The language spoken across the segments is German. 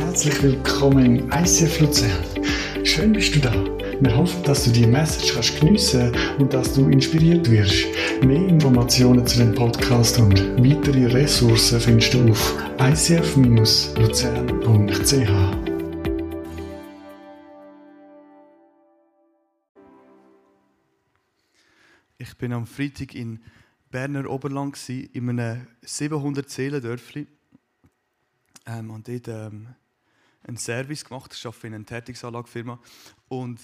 Herzlich willkommen im ICF Luzern. Schön bist du da. Wir hoffen, dass du die Message kannst geniessen und dass du inspiriert wirst. Mehr Informationen zu dem Podcast und weitere Ressourcen findest du auf icf-luzern.ch. Ich bin am Freitag in Berner Oberland in einem 700 Seelendörfli ähm, und dort ähm, einen Service gemacht. Ich arbeite in einer Tätigungsanlagefirma und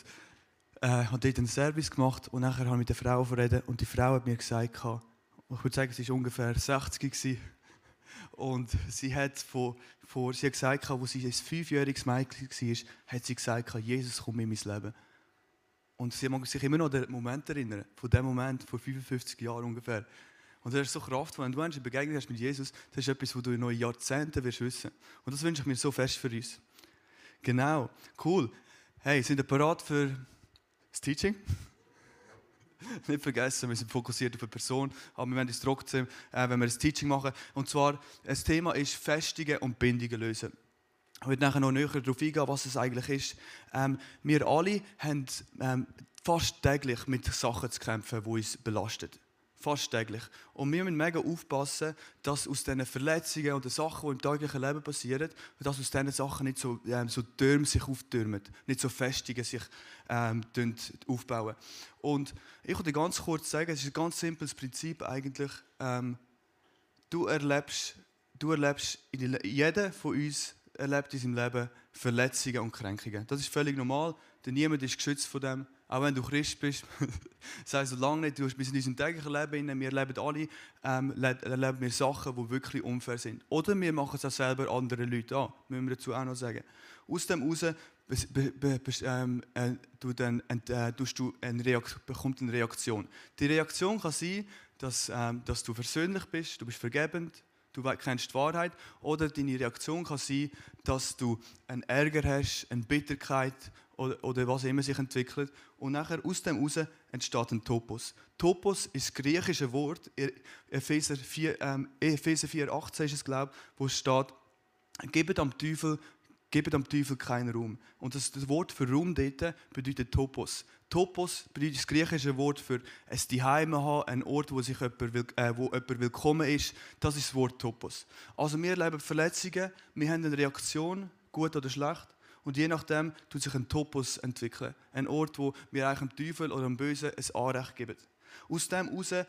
äh, habe dort einen Service gemacht und nachher habe ich mit der Frau verredet und die Frau hat mir gesagt, ich würde sagen, sie war ungefähr 60 gewesen. und sie hat von, von, sie hat gesagt, als sie ein fünfjähriges Mädchen war, hat sie gesagt, Jesus kommt in mein Leben. Und sie mag sich immer noch an den Moment erinnern, von dem Moment vor 55 Jahren ungefähr. Und das ist so kraftvoll. Wenn du eine Begegnung hast mit Jesus, das ist etwas, was du in neuen Jahrzehnten wirst wissen. Und das wünsche ich mir so fest für uns. Genau, cool. Hey, sind wir bereit für das Teaching? Nicht vergessen, wir sind fokussiert auf eine Person, aber wir werden uns trotzdem, äh, wenn wir das Teaching machen. Und zwar, das Thema ist Festungen und Bindungen lösen. Ich werde nachher noch näher darauf eingehen, was es eigentlich ist. Ähm, wir alle haben ähm, fast täglich mit Sachen zu kämpfen, die uns belasten. Fast täglich. Und wir müssen mega aufpassen, dass aus diesen Verletzungen und den Sachen, die im täglichen Leben passieren, dass aus diesen Sachen nicht so, ähm, so Türme sich auftürmen, nicht so Festungen sich ähm, aufbauen. Und ich würde ganz kurz sagen, es ist ein ganz simples Prinzip eigentlich. Ähm, du erlebst, du erlebst, jeder von uns erlebt in seinem Leben Verletzungen und Kränkungen. Das ist völlig normal, denn niemand ist geschützt von dem. Auch wenn du Christ bist, sei so lange nicht, du bist in unserem täglichen Leben, wir erleben alle ähm, erleben wir Sachen, die wirklich unfair sind. Oder wir machen es auch selber anderen Leuten an, müssen wir dazu auch noch sagen. Aus dem heraus ähm, äh, du äh, du eine Reaktion, bekommst eine Reaktion. Die Reaktion kann sein, dass, ähm, dass du versöhnlich bist, du bist vergebend, du kennst die Wahrheit. Oder deine Reaktion kann sein, dass du einen Ärger hast, eine Bitterkeit oder, oder was immer sich entwickelt. Und nachher aus dem heraus entsteht ein Topos. Topos ist das griechische Wort, Epheser 4, ähm, Epheser 4 18 ist es, glaube ich, wo es steht, gebt am Teufel Gebt dem Teufel keinen Raum. Und das, das Wort für Raum dort bedeutet Topos. Topos bedeutet das griechische Wort für ein Zuhause haben, ein Ort, wo, sich jemand, äh, wo jemand willkommen ist. Das ist das Wort Topos. Also wir erleben Verletzungen, wir haben eine Reaktion, gut oder schlecht. Und je nachdem tut sich ein Topos entwickeln. Ein Ort, wo wir eigentlich dem Teufel oder dem Bösen ein Anrecht geben. Aus dem heraus äh,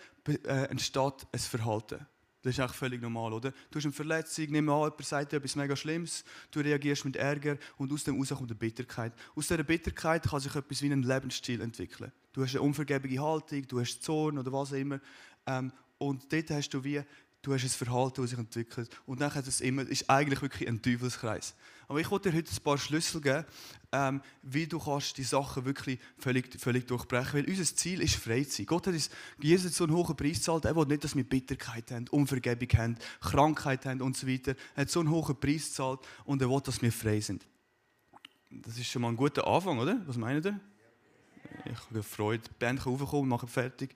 entsteht ein Verhalten. Das ist auch völlig normal, oder? Du hast eine Verletzung, nimm an, jemand sagt dir etwas mega Schlimmes, du reagierst mit Ärger und aus dem heraus kommt eine Bitterkeit. Aus dieser Bitterkeit kann sich etwas wie ein Lebensstil entwickeln. Du hast eine unvergebige Haltung, du hast Zorn oder was auch immer. Ähm, und dort hast du wie du hast ein Verhalten, das sich entwickelt. Und dann ist es immer, ist eigentlich wirklich ein Teufelskreis. Aber ich wollte dir heute ein paar Schlüssel geben, ähm, wie du kannst die Sachen wirklich völlig, völlig durchbrechen Weil unser Ziel ist Freizeit. Gott hat uns, Jesus hat so einen hohen Preis gezahlt. Er will nicht, dass wir Bitterkeit haben, Unvergebung haben, Krankheit haben und so weiter. Er hat so einen hohen Preis gezahlt und er will, dass wir frei sind. Das ist schon mal ein guter Anfang, oder? Was meint ihr? Ich habe Freude. Die Band kann raufkommen, machen fertig.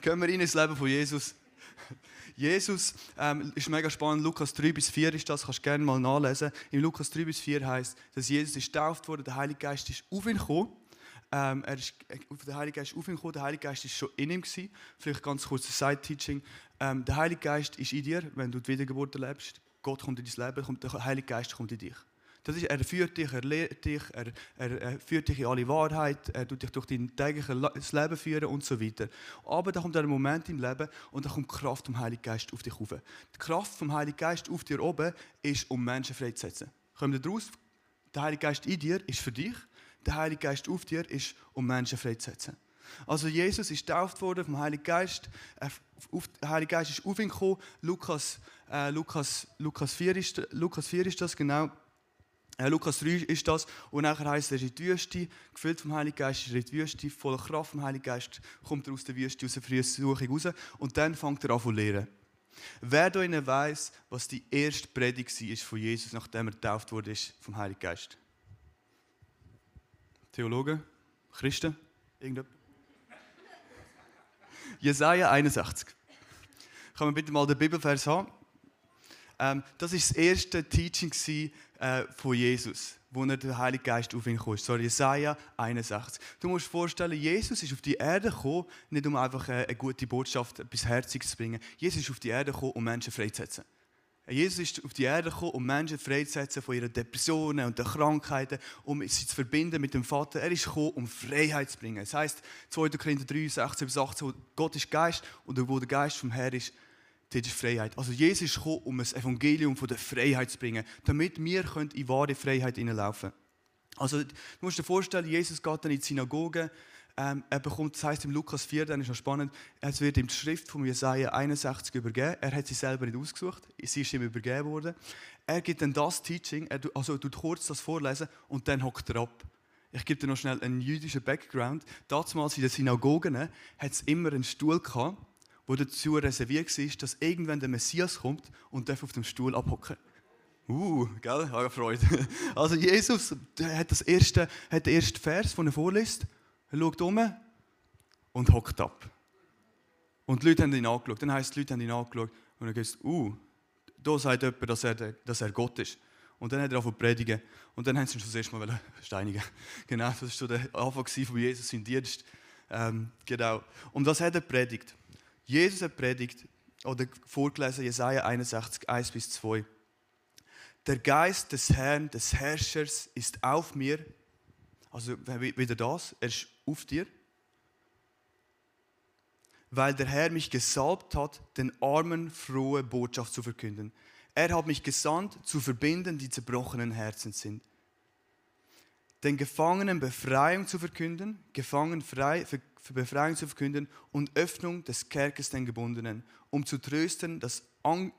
Gehen wir in das Leben von Jesus. Jesus ähm, ist mega spannend. Lukas 3 bis 4 ist das, kannst du gerne mal nachlesen. In Lukas 3 bis 4 heißt, dass Jesus ist getauft wurde, der Heilige Geist ist auf ihn gekommen. Ähm, er ist, äh, der Heilige Geist ist auf ihn gekommen, der Heilige Geist ist schon in ihm gewesen. Vielleicht ganz kurz ein Side-Teaching. Ähm, der Heilige Geist ist in dir, wenn du die Wiedergeburt erlebst. Gott kommt in dein Leben, kommt, der Heilige Geist kommt in dich. Das ist, er führt dich, er lehrt dich, er, er, er, führt dich in alle Wahrheit, er tut dich durch dein tägliches Leben führen und so weiter. Aber da kommt ein Moment im Leben und da kommt die Kraft vom Heiligen Geist auf dich rauf. Die Kraft vom Heiligen Geist auf dir oben ist, um Menschen freizusetzen. Kommt ihr daraus? Der Heilige Geist in dir ist für dich, der Heilige Geist auf dir ist, um Menschen freizusetzen. Also Jesus ist getauft worden vom Heiligen Geist. Der Heilige Geist ist auf ihn gekommen. Lukas, äh, Lukas, Lukas, 4 ist, Lukas 4 ist das genau. Lukas 3 ist das. Und nachher heißt er, ist in die Wüste, gefüllt vom Heiligen Geist, ist in die Wüste, voller Kraft vom Heiligen Geist, kommt er aus der Wüste, aus der Versuchung raus. Und dann fängt er an zu lehren. Wer da Ihnen weiss, was die erste Predigt war von Jesus, nachdem er getauft wurde vom Heiligen Geist? Theologen? Christen? Irgendjemand? Jesaja 61. Kann man bitte mal den Bibelvers haben? Ähm, das ist das erste Teaching äh, von Jesus, wo er der Heilige Geist auf ihn kam. Sorry, Jesaja 61. Du musst dir vorstellen, Jesus ist auf die Erde gekommen, nicht um einfach eine, eine gute Botschaft, etwas Herziges zu bringen. Jesus ist auf die Erde gekommen, um Menschen freizusetzen. Jesus ist auf die Erde gekommen, um Menschen freizusetzen von ihren Depressionen und den Krankheiten, um sie zu verbinden mit dem Vater. Er ist gekommen, um Freiheit zu bringen. Das heißt, 2. Korinther 3, 16 bis 18, Gott ist Geist und wo der Geist vom Herr ist, dort ist Freiheit. Also Jesus ist um das Evangelium von der Freiheit zu bringen, damit wir in wahre Freiheit hineinlaufen können. Also du musst dir vorstellen, Jesus geht dann in die Synagoge, ähm, er bekommt, das heißt im Lukas 4, dann ist noch spannend, es wird ihm die Schrift von Jesaja 61 übergeben. Er hat sie selber nicht ausgesucht, sie ist ihm übergeben worden. Er gibt dann das Teaching, er, also tut kurz das vorlesen und dann hockt er ab. Ich gebe dir noch schnell einen jüdischen Background. Damals in den Synagogen hat es immer einen Stuhl gehabt, wo dazu reserviert war, dass irgendwann der Messias kommt und darf auf dem Stuhl abhocken. Uh, gell? Habe Freude. Also Jesus hat, das erste, hat den ersten Vers, den er vorliest. Er schaut um und hockt ab. Und die Leute haben ihn angeschaut. Dann heisst, die Leute haben ihn angeschaut und er gesagt, uh, da sagt jemand, dass er, dass er Gott ist. Und dann hat er angefangen zu predigen. Und dann haben sie ihn schon das erste Mal steinigen. Genau, das war so der Anfang von Jesus in Dienst. Ähm, genau. Und was hat er predigt? Jesus hat predigt, oder vorgelesen, Jesaja 61, 1 bis 2. Der Geist des Herrn, des Herrschers, ist auf mir, also wieder das, er ist auf dir. Weil der Herr mich gesalbt hat, den Armen frohe Botschaft zu verkünden. Er hat mich gesandt, zu verbinden, die zerbrochenen Herzen sind. Den Gefangenen Befreiung zu verkünden, Gefangenen frei, für Befreiung zu verkünden und Öffnung des Kerkers den Gebundenen, um zu trösten, das,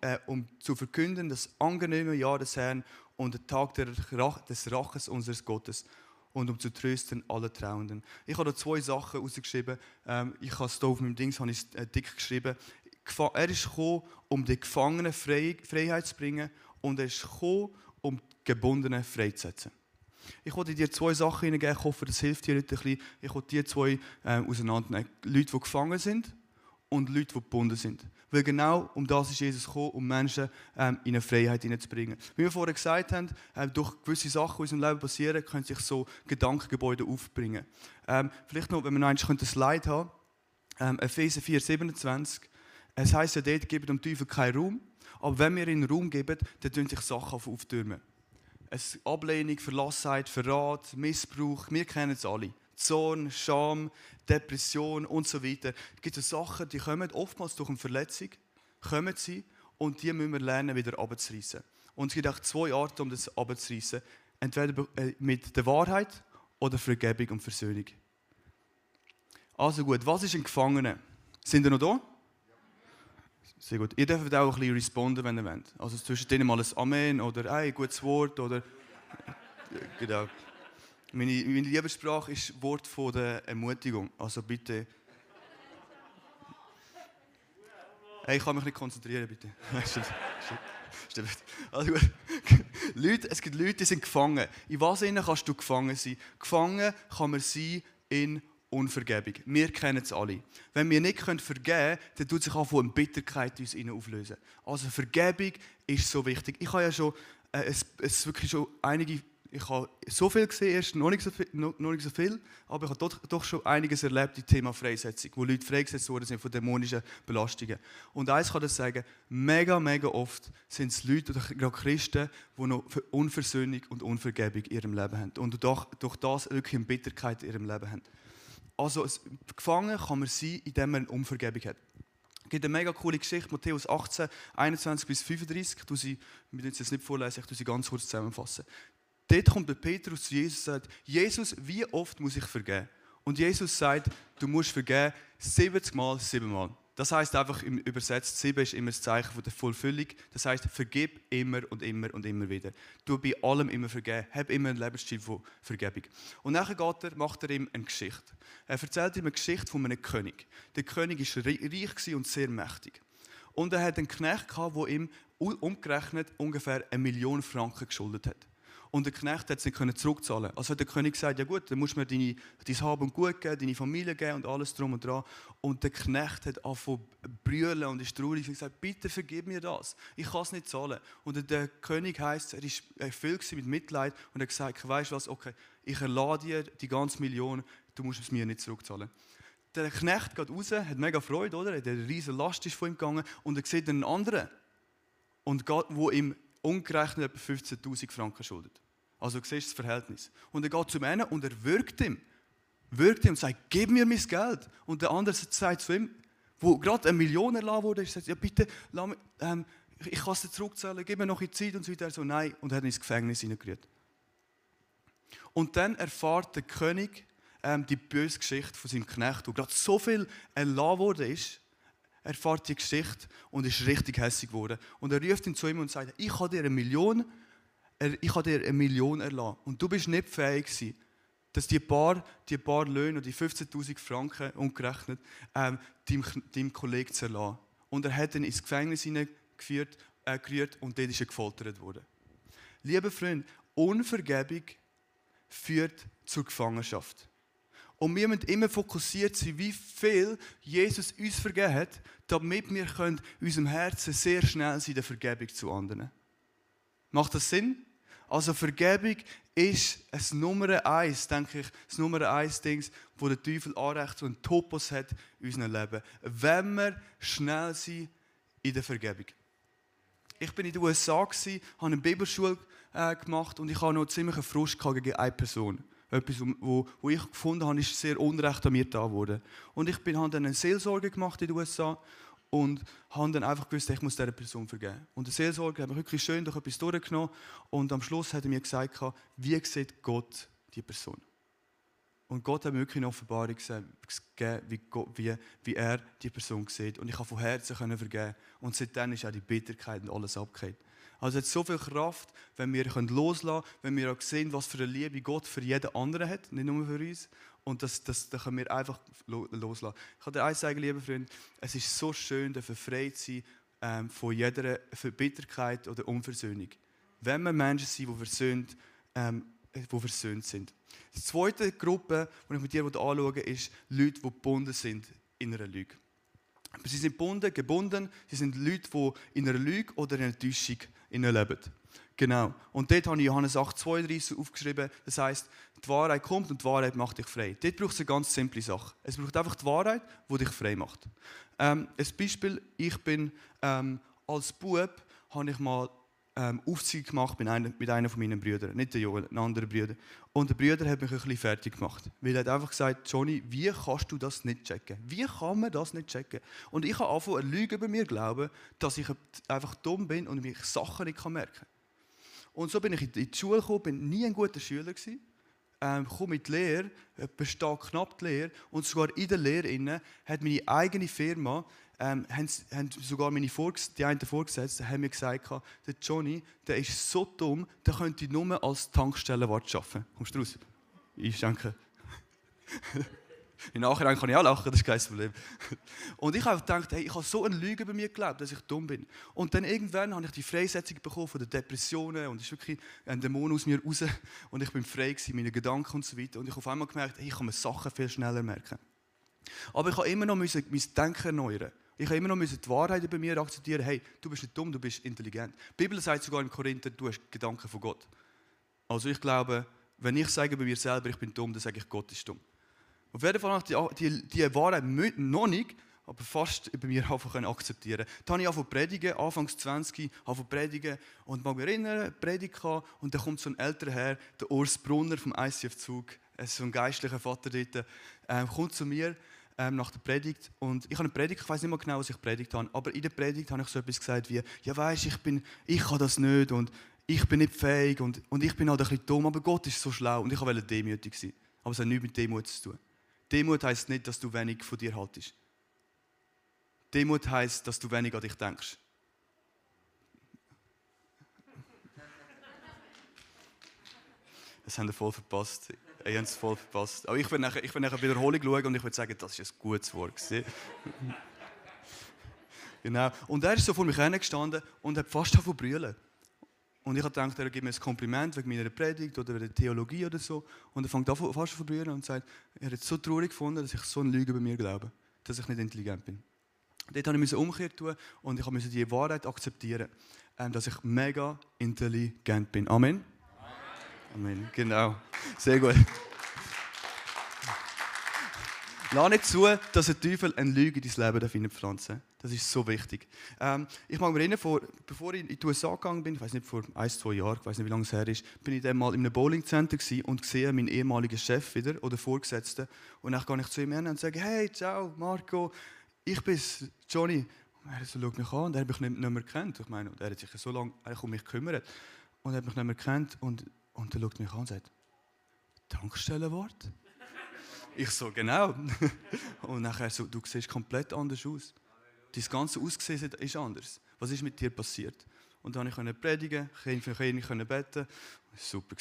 äh, um zu verkünden das angenehme Jahr des Herrn und den Tag des Raches unseres Gottes und um zu trösten alle Trauenden. Ich habe da zwei Sachen rausgeschrieben. Ähm, ich habe es hier auf meinem Dings habe ich äh, dick geschrieben. Er ist gekommen, um die Gefangenen Freiheit zu bringen und er ist gekommen, um die Gebundenen freizusetzen. Ich wollte dir zwei Sachen hineingeben. Ich hoffe, das hilft dir heute ein bisschen. Ich wollte die zwei äh, auseinandernehmen. Leute, die gefangen sind und Leute, die gebunden sind. Weil genau um das ist Jesus gekommen, um Menschen ähm, in eine Freiheit hineinzubringen. Wie wir vorher gesagt haben, äh, durch gewisse Sachen, die in unserem Leben passieren, können sich so Gedankengebäude aufbringen. Ähm, vielleicht noch, wenn wir noch ein Slide haben. Ähm, Epheser 4, 27. Es heisst ja dort, gebt dem Teufel keinen Raum. Aber wenn wir ihnen Raum geben, dann tun sich Sachen auftürmen. Ablehnung, Verlassenheit, Verrat, Missbrauch, wir kennen es alle. Zorn, Scham, Depression und so weiter. Es gibt Sachen, die kommen oftmals durch eine Verletzung, kommen sie und die müssen wir lernen, wieder abzureißen. Und es gibt auch zwei Arten, um das abzureißen. Entweder äh, mit der Wahrheit oder Vergebung und Versöhnung. Also gut, was ist ein Gefangener? Sind ihr noch da? Sehr gut. Ihr dürft auch ein bisschen responden, wenn ihr wollt. Also zwischen denen mal ein Amen oder ein gutes Wort oder... genau. Meine, meine Liebessprache ist Wort von der Ermutigung. Also bitte... Hey, ich kann mich nicht konzentrieren, bitte. Stimmt. Also gut. Leute, es gibt Leute, die sind gefangen. In was kannst du gefangen sein? Gefangen kann man sein in Unvergebung. Wir kennen es alle. Wenn wir nicht vergeben können, dann tut sich auch eine Bitterkeit uns auflösen. Also Vergebung ist so wichtig. Ich habe ja schon, äh, es, es wirklich schon einige, ich habe so viel gesehen, erst noch nicht so viel, noch, noch nicht so viel aber ich habe doch, doch schon einiges erlebt im Thema Freisetzung, wo Leute freigesetzt worden sind von dämonischen Belastungen. Und eins kann ich sagen, mega, mega oft sind es Leute oder gerade Christen, die noch Unversöhnung und Unvergebung in ihrem Leben haben und durch, durch das wirklich eine Bitterkeit in ihrem Leben haben. Also gefangen kann man sein, indem man eine Unvergebung hat. Es gibt eine mega coole Geschichte, Matthäus 18, 21 bis 35. Ich sie, wir müssen es nicht vorlesen, ich sie ganz kurz zusammenfassen. Dort kommt der Petrus zu Jesus und sagt, Jesus, wie oft muss ich vergeben? Und Jesus sagt, du musst vergeben 70 Mal, 7 Mal. Das heißt einfach im übersetzt, sieben ist immer das Zeichen von der Vollfüllung. Das heißt, vergib immer und immer und immer wieder. Du bei allem immer vergeben. Hab immer einen Lebensstil von Vergebung. Und nachher geht er, macht er ihm eine Geschichte. Er erzählt ihm eine Geschichte von einem König. Der König war reich und sehr mächtig. Und er hat einen Knecht gehabt, der ihm umgerechnet ungefähr eine Million Franken geschuldet hat. Und der Knecht hat es nicht zurückzahlen Also hat der König gesagt, ja gut, dann musst du mir deine, dein Hab und Gut geben, deine Familie geben und alles drum und dran. Und der Knecht hat angefangen brüllen und ist traurig und gesagt, bitte vergib mir das, ich kann es nicht zahlen. Und der König heisst, er war erfüllt mit Mitleid und hat gesagt, weißt du was, okay, ich erlade dir die ganze Million, du musst es mir nicht zurückzahlen. Der Knecht geht raus, hat mega Freude, oder? Eine riesige Last ist von ihm gegangen und er sieht einen anderen, und geht, wo ihm umgerechnet etwa 15.000 Franken schuldet. Also du siehst das Verhältnis. Und er geht zu einem und er wirkt ihm. Wirkt ihm und sagt, gib mir mein Geld. Und der andere sagt zu ihm, wo gerade eine Million erlassen wurde, sagt, ja bitte, mich, ähm, ich kann es dir zurückzahlen, gib mir noch eine Zeit und so weiter. Er so, nein, und er hat ins Gefängnis hineingerührt. Und dann erfahrt der König ähm, die böse Geschichte von seinem Knecht, wo gerade so viel erlassen wurde ist, erfahrt die Geschichte und ist richtig hässlich geworden. Und er ruft ihn zu ihm und sagt, ich habe dir eine Million, ich habe dir eine Million erlassen. Und du bist nicht fähig gewesen, dass die paar, die paar Löhne, die 15.000 Franken umgerechnet, ähm, deinem, deinem Kollegen zu erlassen. Und er hat ihn ins Gefängnis hineingeführt äh, gerührt und dort ist er gefoltert worden. Liebe Freunde, Unvergebung führt zur Gefangenschaft. Und wir müssen immer fokussiert sein, wie viel Jesus uns vergeben hat, damit wir in unserem Herzen sehr schnell sein der Vergebung zu anderen. Macht das Sinn? Also Vergebung ist es Nummer eins, denke ich, das Nummer eins Ding, wo der Teufel anrecht und Topos hat in unserem Leben. Wenn wir schnell sind in der Vergebung. Ich bin in den USA, habe eine Bibelschule äh, gemacht und ich hatte noch ziemlich einen Frust gegen eine Person etwas, wo, wo ich gefunden habe, ist sehr unrecht an mir da wurde. Und ich bin, habe dann eine Seelsorge gemacht in den USA und habe dann einfach gewusst, ich muss dieser Person vergeben. Und der Seelsorger hat mich wirklich schön durch etwas durchgenommen und am Schluss hat er mir gesagt, wie sieht Gott die Person? Und Gott hat mir wirklich eine Offenbarung gegeben, wie, Gott, wie, wie er die Person sieht. Und ich habe von Herzen vergeben. Und seitdem ist auch die Bitterkeit und alles abgekehrt. Also es hat so viel Kraft, wenn wir loslassen können, wenn wir auch sehen, was für eine Liebe Gott für jeden anderen hat, nicht nur für uns. Und das, das, das können wir einfach loslassen. Ich kann dir eins sagen, liebe Freunde, es ist so schön, befreit zu sein ähm, von jeder Verbitterkeit oder Unversöhnung. Wenn wir Menschen sind, die versöhnt, ähm, die versöhnt sind. Die zweite Gruppe, die ich mit dir anschaue, ist Leute, die gebunden sind in einer Lüge. Sie sind gebunden, gebunden, sie sind Leute, die in einer Lüge oder in einer Täuschung leben. Genau. Und dort habe ich Johannes 8,32 aufgeschrieben. Das heißt, die Wahrheit kommt und die Wahrheit macht dich frei. Dort braucht es eine ganz simple Sache. Es braucht einfach die Wahrheit, die dich frei macht. Ähm, ein Beispiel, ich bin ähm, als Bub, habe ich mal ähm, Aufzug gemacht mit einem, mit einem von meinen Brüdern, nicht der Joel, ein anderer Brüder. Und der Brüder hat mich ein bisschen fertig gemacht, weil er hat einfach gesagt, Johnny, wie kannst du das nicht checken? Wie kann man das nicht checken? Und ich habe angefangen, eine Lüge über mir glauben, dass ich einfach dumm bin und mich Sachen nicht merken kann. Und so bin ich in die Schule gekommen, bin nie ein guter Schüler gewesen. Ähm, komme mit die Lehre, bestehe knapp die Lehre und sogar in der Lehre hat meine eigene Firma ähm, haben, haben, sogar meine Vorges die einen Vorgesetzten haben mir gesagt, der Johnny, der ist so dumm, der könnte nur als Tankstellenwart arbeiten. Kommst du raus? Ich denke. Im Nachhinein kann ich auch lachen, das ist kein Problem. Und ich habe gedacht, hey, ich habe so eine Lüge bei mir geglaubt, dass ich dumm bin. Und dann irgendwann habe ich die Freisetzung bekommen von den Depressionen und es ist wirklich ein Dämon aus mir raus und ich bin frei gewesen, meine Gedanken und so weiter. Und ich habe auf einmal gemerkt, hey, ich kann mir Sachen viel schneller merken. Aber ich habe immer noch mein Denken erneuern. Ich habe immer noch die Wahrheit über mir akzeptieren. Hey, du bist nicht dumm, du bist intelligent. Die Bibel sagt sogar in Korinther, du hast Gedanken von Gott. Also ich glaube, wenn ich sage bei mir selber, ich bin dumm, dann sage ich, Gott ist dumm. Auf jeden Fall habe ich die, die, Wahrheit noch nicht, aber fast über mir einfach akzeptieren Dann habe ich angefangen predigen, anfangs 20, angefangen predigen und mag mich erinnern, Predigt und dann kommt so ein älterer Herr, der Urs Brunner vom ICF-Zug, so ein geistlicher Vater dort, äh, kommt zu mir ähm, nach der Predigt und ich habe eine Predigt, ich weiß nicht mehr genau, was ich predigt habe, aber in der Predigt habe ich so etwas gesagt wie, ja weißt, ich bin, ich kann das nicht und ich bin nicht fähig und, und ich bin halt ein bisschen dumm, aber Gott ist so schlau und ich wollte demütig sein. Aber es hat nichts mit Demut zu tun. Demut heißt nicht, dass du wenig von dir haltest. Demut heißt, dass du wenig an dich denkst. Das haben wir voll verpasst. Ich habe es voll verpasst. Aber ich werde nachher, ich nachher Wiederholung schauen und ich würde sagen, das ist ein gutes Wort. genau. Und er ist so vor mich gestanden und hat fast von brüllen. Und ich habe gedacht, er gibt mir ein Kompliment wegen meiner Predigt oder der Theologie oder so. Und er fängt an fast zu verbrühen und sagt, er hat es so traurig gefunden, dass ich so eine Lüge bei mir glaube, dass ich nicht intelligent bin. Dort musste ich umkehren tun und ich musste die Wahrheit akzeptieren, ähm, dass ich mega intelligent bin. Amen. Amen. Genau. Sehr gut. Lass nicht zu, dass der Teufel eine Lüge in dein Leben hineinpflanzen darf. Das ist so wichtig. Ähm, ich mag mich erinnern, vor, bevor ich in die USA gegangen bin, ich weiß nicht, vor ein, zwei Jahren, ich weiß nicht, wie lange es her ist, bin ich dann mal in einem Bowlingcenter und sehe meinen ehemaligen Chef wieder oder Vorgesetzten. Und dann gehe ich zu ihm hin und sage, hey, ciao, Marco, ich bin Johnny. Und er so, schaut mich an und er hat mich nicht, nicht mehr gekannt. Ich meine, er hat sich so lange um mich gekümmert und er hat mich nicht mehr gekannt und, und er schaut mich an und sagt, Tankstellenwort? Ich so, genau. Und nachher so, du siehst komplett anders aus. Dein ganze Aussehen ist anders. Was ist mit dir passiert? Und dann konnte ich predigen, ich konnte beten. Das war super.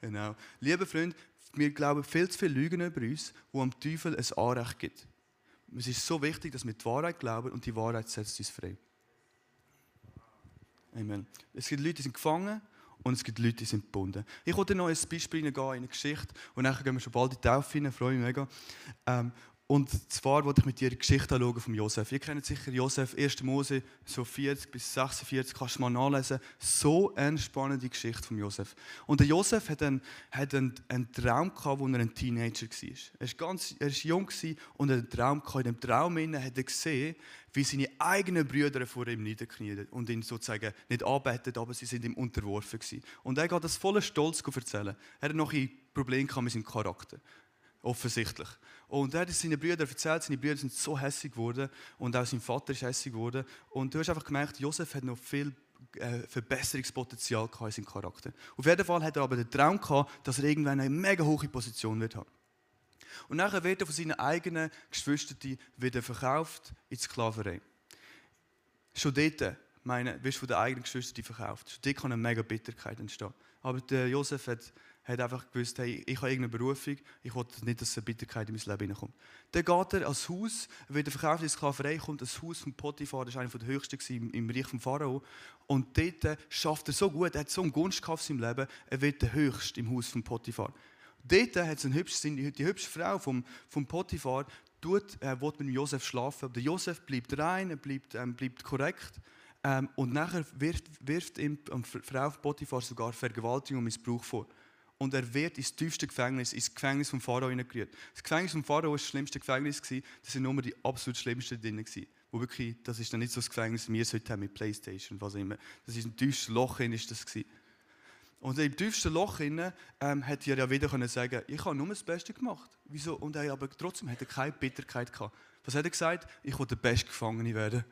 Genau. Liebe Freunde, wir glauben viel zu viele Lügen über uns, die am Teufel ein Anrecht gibt. Es ist so wichtig, dass wir die Wahrheit glauben und die Wahrheit setzt uns frei. Amen. Es gibt Leute, die sind gefangen und es gibt Leute, die sind gebunden. Ich wollte noch ein Beispiel gehen in eine Geschichte und dann gehen wir schon bald in die Taufe rein, freue mich mega. Ähm, und zwar wollte ich mit dir die Geschichte anschauen von Josef. Ihr kennt sicher Josef, 1. Mose, so 40 bis 46, kannst du mal nachlesen. So eine spannende Geschichte von Josef. Und der Josef hat einen, hat einen, einen Traum gehabt, als er ein Teenager war. Er war, ganz, er war jung und hat einen Traum gehabt. In dem Traum hat er gesehen, wie seine eigenen Brüder vor ihm niederknien und ihn sozusagen nicht arbeitet, aber sie sind ihm unterworfen gewesen. Und er geht das voller Stolz erzählen. Er hat noch ein Problem mit seinem Charakter. Offensichtlich. Und er hat es seinen Brüdern erzählt, seine Brüder sind so hässlich geworden und auch sein Vater ist hässlich geworden. Und du hast einfach gemerkt, Josef hat noch viel äh, Verbesserungspotenzial in seinem Charakter. Auf jeden Fall hat er aber den Traum gehabt, dass er irgendwann eine mega hohe Position wird haben. Und nachher wird er von seinen eigenen Geschwistern wieder verkauft in die Sklaverei. Schon dort, meine, wirst du von den eigenen Geschwistern verkauft. Schon dort kann eine mega Bitterkeit entstehen. Aber der Josef hat hat einfach gewusst, hey, ich habe irgendeine Berufung, ich will nicht, dass eine Bitterkeit in mein Leben hineinkommt. Dann geht er als Haus, wird er verkauft in die Sklaverei, kommt das Haus von Potiphar, das war einer der höchsten im, im Reich vom Pharao. Und dort schafft er so gut, er hat so einen Gunst in seinem Leben, er wird der Höchste im Haus von Potiphar. Dort hat es eine hübsche, die hübsche Frau vom, vom Potiphar, tut, äh, will mit Josef schlafen. Aber der Josef bleibt rein, er bleibt, ähm, bleibt korrekt. Ähm, und nachher wirft, wirft ihm die Frau von Potiphar sogar Vergewaltigung und Missbrauch vor und er wird ins tiefste Gefängnis, ins Gefängnis vom Pharao hineingerührt. Das Gefängnis vom Pharao war das schlimmste Gefängnis, das waren nur die absolut schlimmsten drin. Wo wirklich, das ist dann nicht so das Gefängnis, wie wir es heute haben mit Playstation, was immer. Das ist ein tiefstes Loch, ist das gewesen. Und im tiefsten Loch ähm, hätte er ja wieder können sagen ich habe nur das Beste gemacht. Wieso? Und er, aber trotzdem hat er keine Bitterkeit gehabt. Was hat er gesagt? Ich will der beste Gefangene werden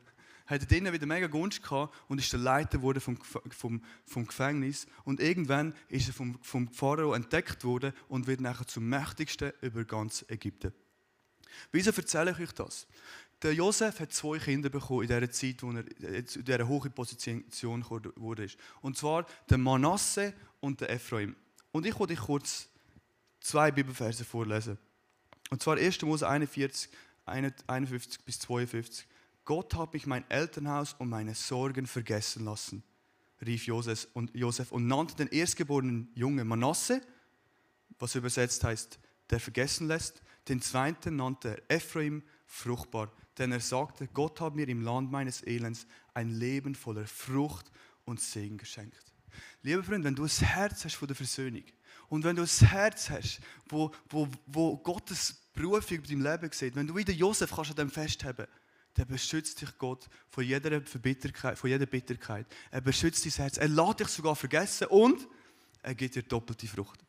hat er drinnen wieder mega Gunst gehabt und ist der Leiter wurde vom, vom, vom Gefängnis. Und irgendwann ist er vom, vom Pharao entdeckt worden und wird nachher zum Mächtigsten über ganz Ägypten. Wieso erzähle ich euch das? Der Josef hat zwei Kinder bekommen in dieser Zeit, wo er in dieser hohen Position wurde. Und zwar der Manasse und der Ephraim. Und ich wollte euch kurz zwei Bibelverse vorlesen. Und zwar 1. Mose 41, 51 bis 52. Gott hat mich mein Elternhaus und meine Sorgen vergessen lassen, rief Josef und, Josef und nannte den erstgeborenen Jungen Manasse, was übersetzt heißt, der vergessen lässt. Den zweiten nannte er Ephraim, fruchtbar, denn er sagte, Gott hat mir im Land meines Elends ein Leben voller Frucht und Segen geschenkt. Lieber Freund, wenn du ein Herz hast von der Versöhnung und wenn du ein Herz hast, wo, wo, wo Gottes Berufung über dein Leben sieht, wenn du wieder Josef kannst an dem festhaben dann beschützt dich Gott von jeder Verbitterkeit, von jeder Bitterkeit. Er beschützt dein Herz. Er lässt dich sogar vergessen und er gibt dir doppelte Frucht.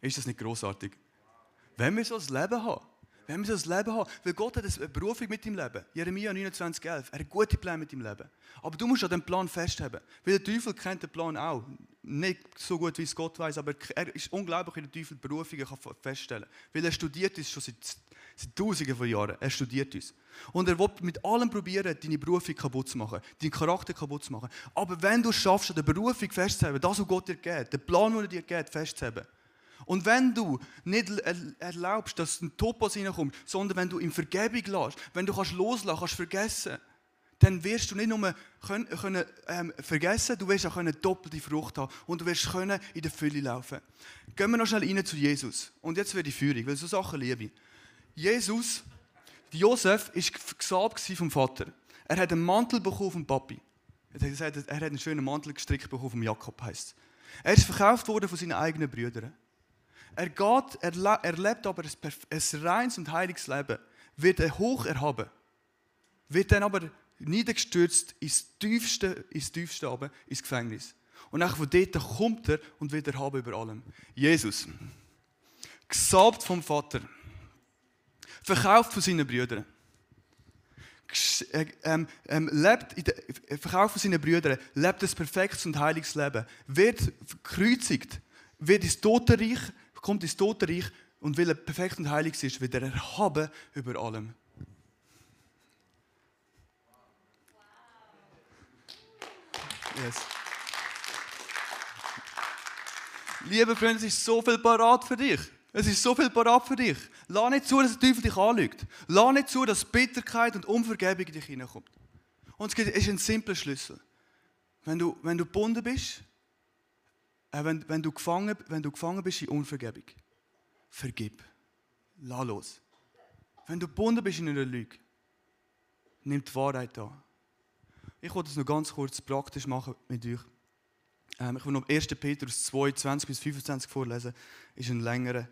Ist das nicht großartig? Wenn wir so ein Leben haben, wenn wir so ein Leben haben, weil Gott hat eine Berufung mit deinem Leben. Jeremia 29,11. Er hat gute Pläne mit deinem Leben. Aber du musst an dem Plan festhalten. Weil der Teufel kennt den Plan auch. Nicht so gut, wie es Gott weiß, aber er ist unglaublich, wie der Teufel Berufungen feststellen kann. Weil er studiert ist schon seit Seit Tausenden von Jahren. Er studiert uns. Und er will mit allem probieren, deine Berufung kaputt zu machen, deinen Charakter kaputt zu machen. Aber wenn du es schaffst, an der Berufung festzuhalten, das, was Gott dir gibt, den Plan, den er dir gibt, festzuhalten, und wenn du nicht erlaubst, dass ein Topos reinkommt, sondern wenn du in Vergebung lässt, wenn du kannst loslassen, kannst vergessen, dann wirst du nicht nur können, können, ähm, vergessen, du wirst auch eine doppelte Frucht haben und du wirst können in der Fülle laufen. Gehen wir noch schnell rein zu Jesus. Und jetzt wird die Führung, weil so Sachen liebe. Jesus, Josef, war gesalbt vom Vater. Er hat einen Mantel bekommen vom Papi. Er hat, er hat einen schönen Mantel gestrickt bekommen vom Jakob, heisst Er ist verkauft worden von seinen eigenen Brüdern. Er geht, er, er lebt aber ein, ein reines und heiliges Leben, wird er hoch erhaben, wird dann aber niedergestürzt ins tiefste, ins tiefste runter, ins Gefängnis. Und nach von dort kommt er und wird erhaben über allem. Jesus, gesalbt vom Vater, verkauft von seinen Brüdern, äh, ähm, ähm, lebt in äh, verkauft von seinen Brüdern, lebt ein perfektes und heiliges Leben, wird gekreuzigt, wird ins Totenreich, kommt ins Totenreich und weil er perfekt und heilig ist, wird er erhaben über allem. Yes. Liebe Freunde, es ist so viel parat für dich. Es ist so viel parat für dich. Lass nicht zu, dass der Teufel dich anlügt. Lass nicht zu, dass Bitterkeit und Unvergebung in dich hineinkommt. Und es ist ein simpler Schlüssel. Wenn du, wenn du gebunden bist, wenn, wenn, du gefangen, wenn du gefangen bist in Unvergebung, vergib. Lass los. Wenn du gebunden bist in einer Lüge, nimm die Wahrheit an. Ich wollte es noch ganz kurz praktisch machen mit euch. Ähm, ich will noch 1. Petrus 2, 20 bis 25 vorlesen. Ist ein längerer.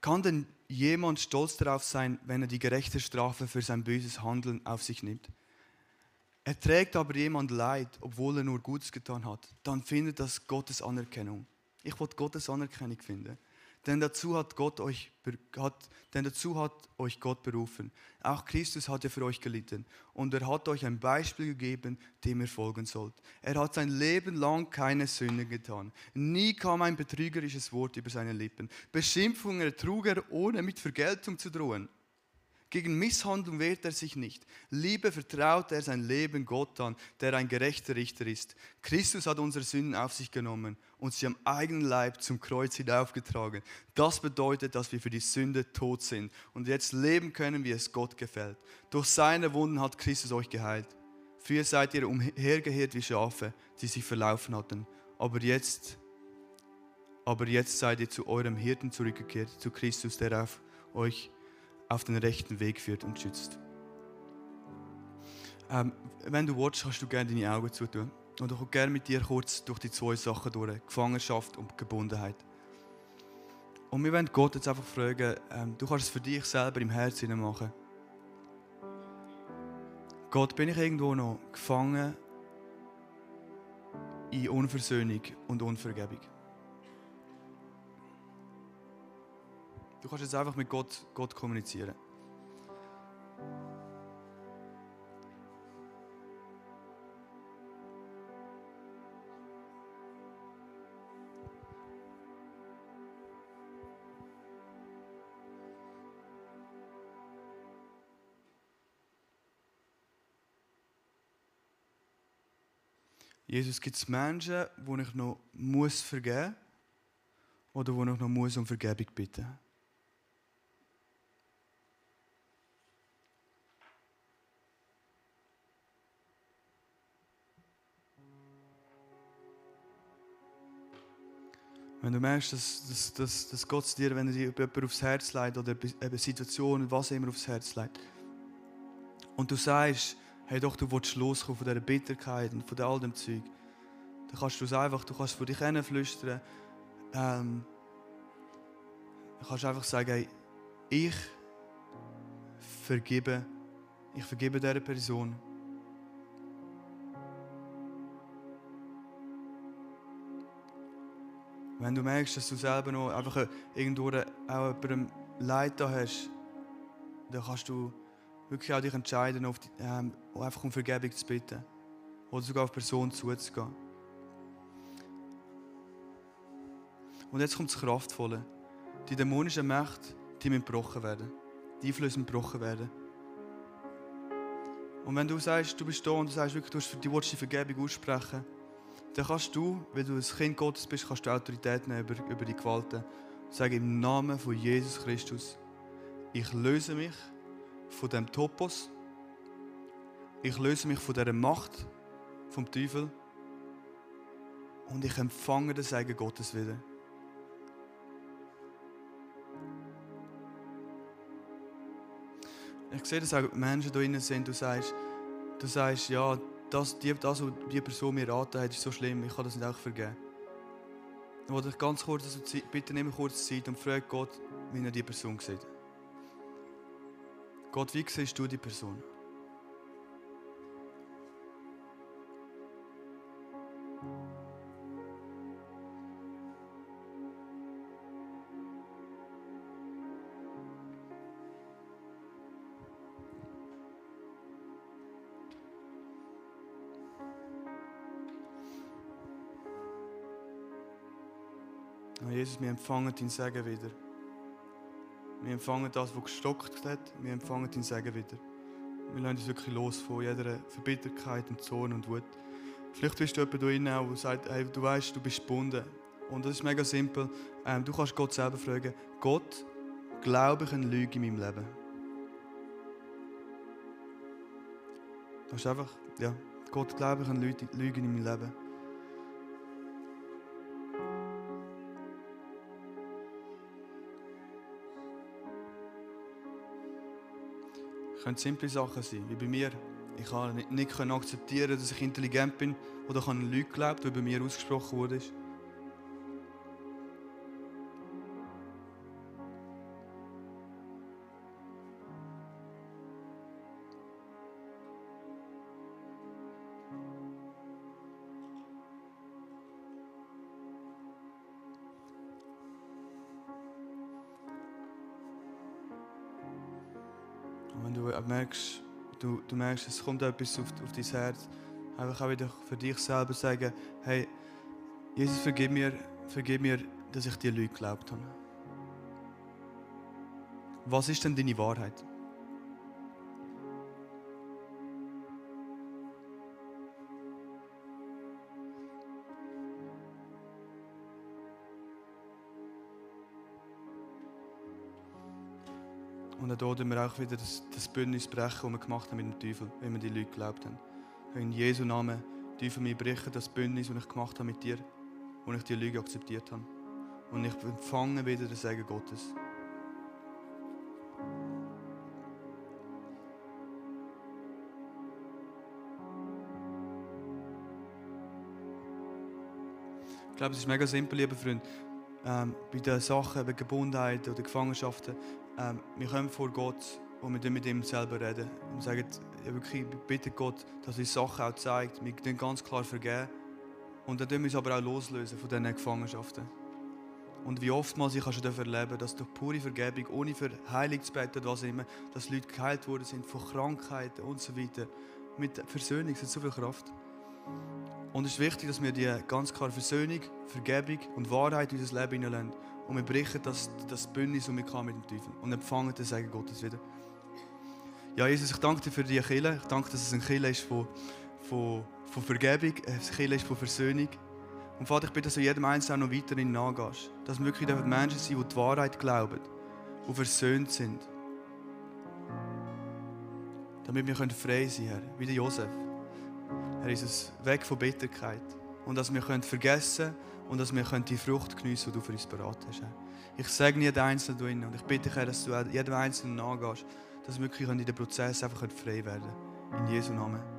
Kann denn jemand stolz darauf sein, wenn er die gerechte Strafe für sein böses Handeln auf sich nimmt? Erträgt aber jemand Leid, obwohl er nur Gutes getan hat, dann findet das Gottes Anerkennung. Ich wollte Gottes Anerkennung finden. Denn dazu hat Gott euch, hat, denn dazu hat euch Gott berufen. Auch Christus hat ja für euch gelitten. Und er hat euch ein Beispiel gegeben, dem ihr folgen sollt. Er hat sein Leben lang keine Sünde getan. Nie kam ein betrügerisches Wort über seine Lippen. Beschimpfungen ertrug er, ohne mit Vergeltung zu drohen. Gegen Misshandlung wehrt er sich nicht. Liebe vertraut er sein Leben Gott an, der ein gerechter Richter ist. Christus hat unsere Sünden auf sich genommen und sie am eigenen Leib zum Kreuz hinaufgetragen. Das bedeutet, dass wir für die Sünde tot sind und jetzt leben können, wie es Gott gefällt. Durch seine Wunden hat Christus euch geheilt. Früher seid ihr umhergehört wie Schafe, die sich verlaufen hatten. Aber jetzt, aber jetzt seid ihr zu eurem Hirten zurückgekehrt, zu Christus, der auf euch auf den rechten Weg führt und schützt. Ähm, wenn du willst, kannst du gerne deine Augen zutun. Und ich gehe gerne mit dir kurz durch die zwei Sachen durch: Gefangenschaft und Gebundenheit. Und wir wollen Gott jetzt einfach fragen, ähm, du kannst es für dich selber im Herzen machen. Gott, bin ich irgendwo noch gefangen in Unversöhnung und Unvergebung? Du kannst jetzt einfach mit Gott, Gott kommunizieren. Jesus, gibt es Menschen, die ich noch muss vergeben muss oder die ich noch muss um Vergebung bitten muss? Wenn du merkst, dass, dass, dass, dass Gott dir, wenn er dir jemand aufs Herz legt oder eine Situation, was immer aufs Herz legt, und du sagst, hey doch, du willst loskommen von dieser Bitterkeit und von all dem Zeug, dann kannst du es einfach, du kannst vor dich hin flüstern, ähm, du kannst einfach sagen, hey, ich vergebe, ich vergebe dieser Person Wenn du merkst, dass du selber noch einfach irgendwo auch jemandem Leid da hast, dann kannst du wirklich auch dich entscheiden, auf die, ähm, einfach um Vergebung zu bitten. Oder sogar auf die Person zuzugehen. Und jetzt kommt das Kraftvolle. Die dämonischen Mächte, die müssen gebrochen werden. Die Einflüsse müssen gebrochen werden. Und wenn du sagst, du bist da und du sagst wirklich, du willst die Vergebung aussprechen, dann kannst du, wenn du ein Kind Gottes bist, kannst du Autorität nehmen über, über die Gewalten. Sag im Namen von Jesus Christus, ich löse mich von dem Topos, Ich löse mich von dieser Macht vom Teufel und ich empfange das Segen Gottes wieder. Ich sehe, dass auch Menschen da drinnen sind, du sagst, du sagst, ja, das, die, das, was die Person mir raten hat, ist so schlimm, ich kann das nicht auch vergeben. Ich ganz kurz, bitte nimm kurz Zeit und frage Gott, wie er die Person sieht. Gott, wie siehst du die Person? Jesus, wir empfangen dein Segen wieder. Wir empfangen das, was gestockt hat. Wir empfangen dein Segen wieder. Wir lassen uns wirklich los von jeder Verbitterkeit und Zorn und Wut. Vielleicht bist du jemand da drin, der sagt, hey, du weißt, du bist gebunden. Und das ist mega simpel. Ähm, du kannst Gott selber fragen, Gott, glaube ich eine Lüge in meinem Leben? Das ist einfach, ja, Gott, glaube ich eine Lüge in meinem Leben? Können simple Sachen sein, wie bei mir. Ich kann nicht, akzeptieren, dass ich intelligent bin oder ich habe eine Lüge geglaubt, die bei mir ausgesprochen wurde. Merkst, du, du merkst, es kommt etwas auf, auf dein Herz, einfach auch wieder für dich selber sagen, hey, Jesus, vergib mir, vergib mir, dass ich dir Lüge geglaubt habe. Was ist denn deine Wahrheit? Und dann tun wir auch wieder das, das Bündnis brechen, das wir gemacht haben mit dem Teufel, wenn wir die Leute geglaubt haben. In Jesu Namen, Teufel, wir brechen das Bündnis, das ich gemacht habe mit dir, wo ich die Lüge akzeptiert habe. Und ich empfange wieder den Segen Gottes. Ich glaube, es ist mega simpel, lieber Freund. Ähm, bei den Sachen, bei Gebundenheit oder Gefangenschaften, ähm, wir kommen vor Gott und wir mit ihm selber reden. Und sagen, ja, wirklich, bitte Gott, dass er Sachen auch zeigt. Wir können ganz klar vergeben. Und dann tun wir uns aber auch loslösen von diesen Gefangenschaften. Und wie oftmals ich schon erleben dass durch pure Vergebung, ohne für Heilung zu beten oder was immer, dass Leute geheilt worden sind von Krankheiten und so weiter. Mit Versöhnung, hat so viel Kraft. Und es ist wichtig, dass wir die ganz klare Versöhnung, Vergebung und Wahrheit in unser Leben hineinlassen. Und wir brechen das, das Bündnis, das wir mit dem Teufel und empfangen den Segen Gottes wieder. Ja, Jesus, ich danke dir für diese Kille. Ich danke, dass es ein Kille ist von, von, von Vergebung, ein Kille ist von Versöhnung. Und Vater, ich bitte, dass du jedem Einzelnen noch weiterhin nachgehst. Dass wir wirklich Menschen sind, die die Wahrheit glauben, die versöhnt sind. Damit wir frei sein können, Herr, wie der Josef. Herr Jesus, weg von Bitterkeit. Und dass wir vergessen können, und dass wir die Frucht geniessen die du für uns beraten hast. Ich segne jeden Einzelnen da und ich bitte dich, dass du jedem Einzelnen nachgehst, dass wir wirklich in den Prozess einfach frei werden können. In Jesu Namen.